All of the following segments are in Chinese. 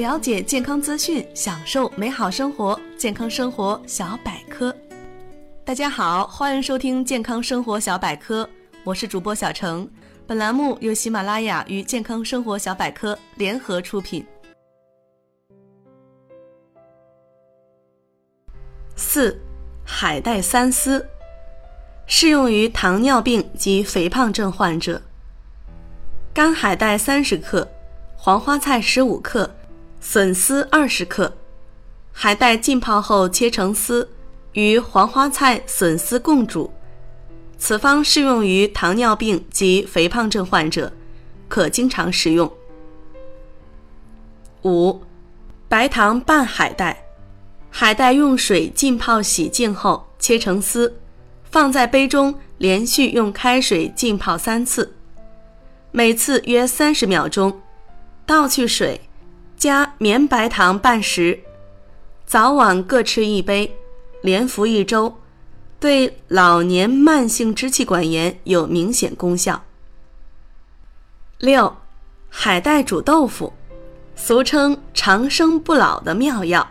了解健康资讯，享受美好生活。健康生活小百科，大家好，欢迎收听健康生活小百科，我是主播小程。本栏目由喜马拉雅与健康生活小百科联合出品。四，海带三丝，适用于糖尿病及肥胖症患者。干海带三十克，黄花菜十五克。笋丝二十克，海带浸泡后切成丝，与黄花菜、笋丝共煮。此方适用于糖尿病及肥胖症患者，可经常食用。五，白糖拌海带，海带用水浸泡洗净后切成丝，放在杯中，连续用开水浸泡三次，每次约三十秒钟，倒去水。加绵白糖半匙，早晚各吃一杯，连服一周，对老年慢性支气管炎有明显功效。六，海带煮豆腐，俗称长生不老的妙药。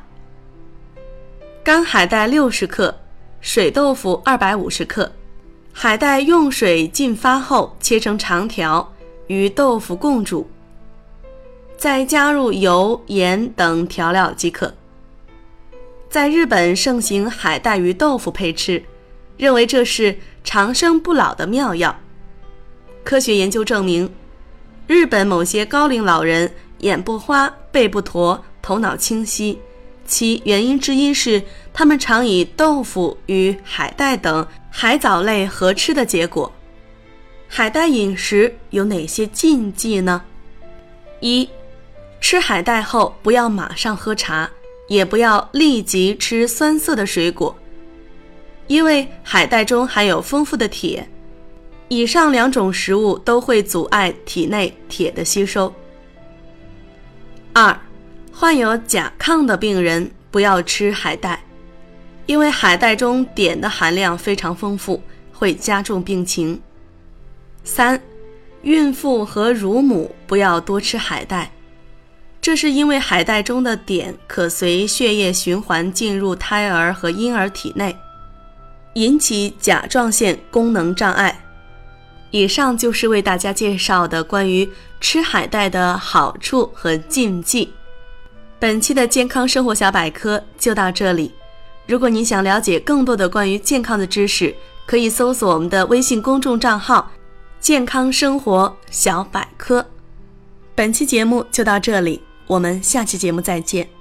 干海带六十克，水豆腐二百五十克，海带用水浸发后切成长条，与豆腐共煮。再加入油、盐等调料即可。在日本盛行海带与豆腐配吃，认为这是长生不老的妙药。科学研究证明，日本某些高龄老人眼不花、背不驼、头脑清晰，其原因之一是他们常以豆腐与海带等海藻类合吃的结果。海带饮食有哪些禁忌呢？一吃海带后，不要马上喝茶，也不要立即吃酸涩的水果，因为海带中含有丰富的铁，以上两种食物都会阻碍体内铁的吸收。二，患有甲亢的病人不要吃海带，因为海带中碘的含量非常丰富，会加重病情。三，孕妇和乳母不要多吃海带。这是因为海带中的碘可随血液循环进入胎儿和婴儿体内，引起甲状腺功能障碍。以上就是为大家介绍的关于吃海带的好处和禁忌。本期的健康生活小百科就到这里。如果您想了解更多的关于健康的知识，可以搜索我们的微信公众账号“健康生活小百科”。本期节目就到这里。我们下期节目再见。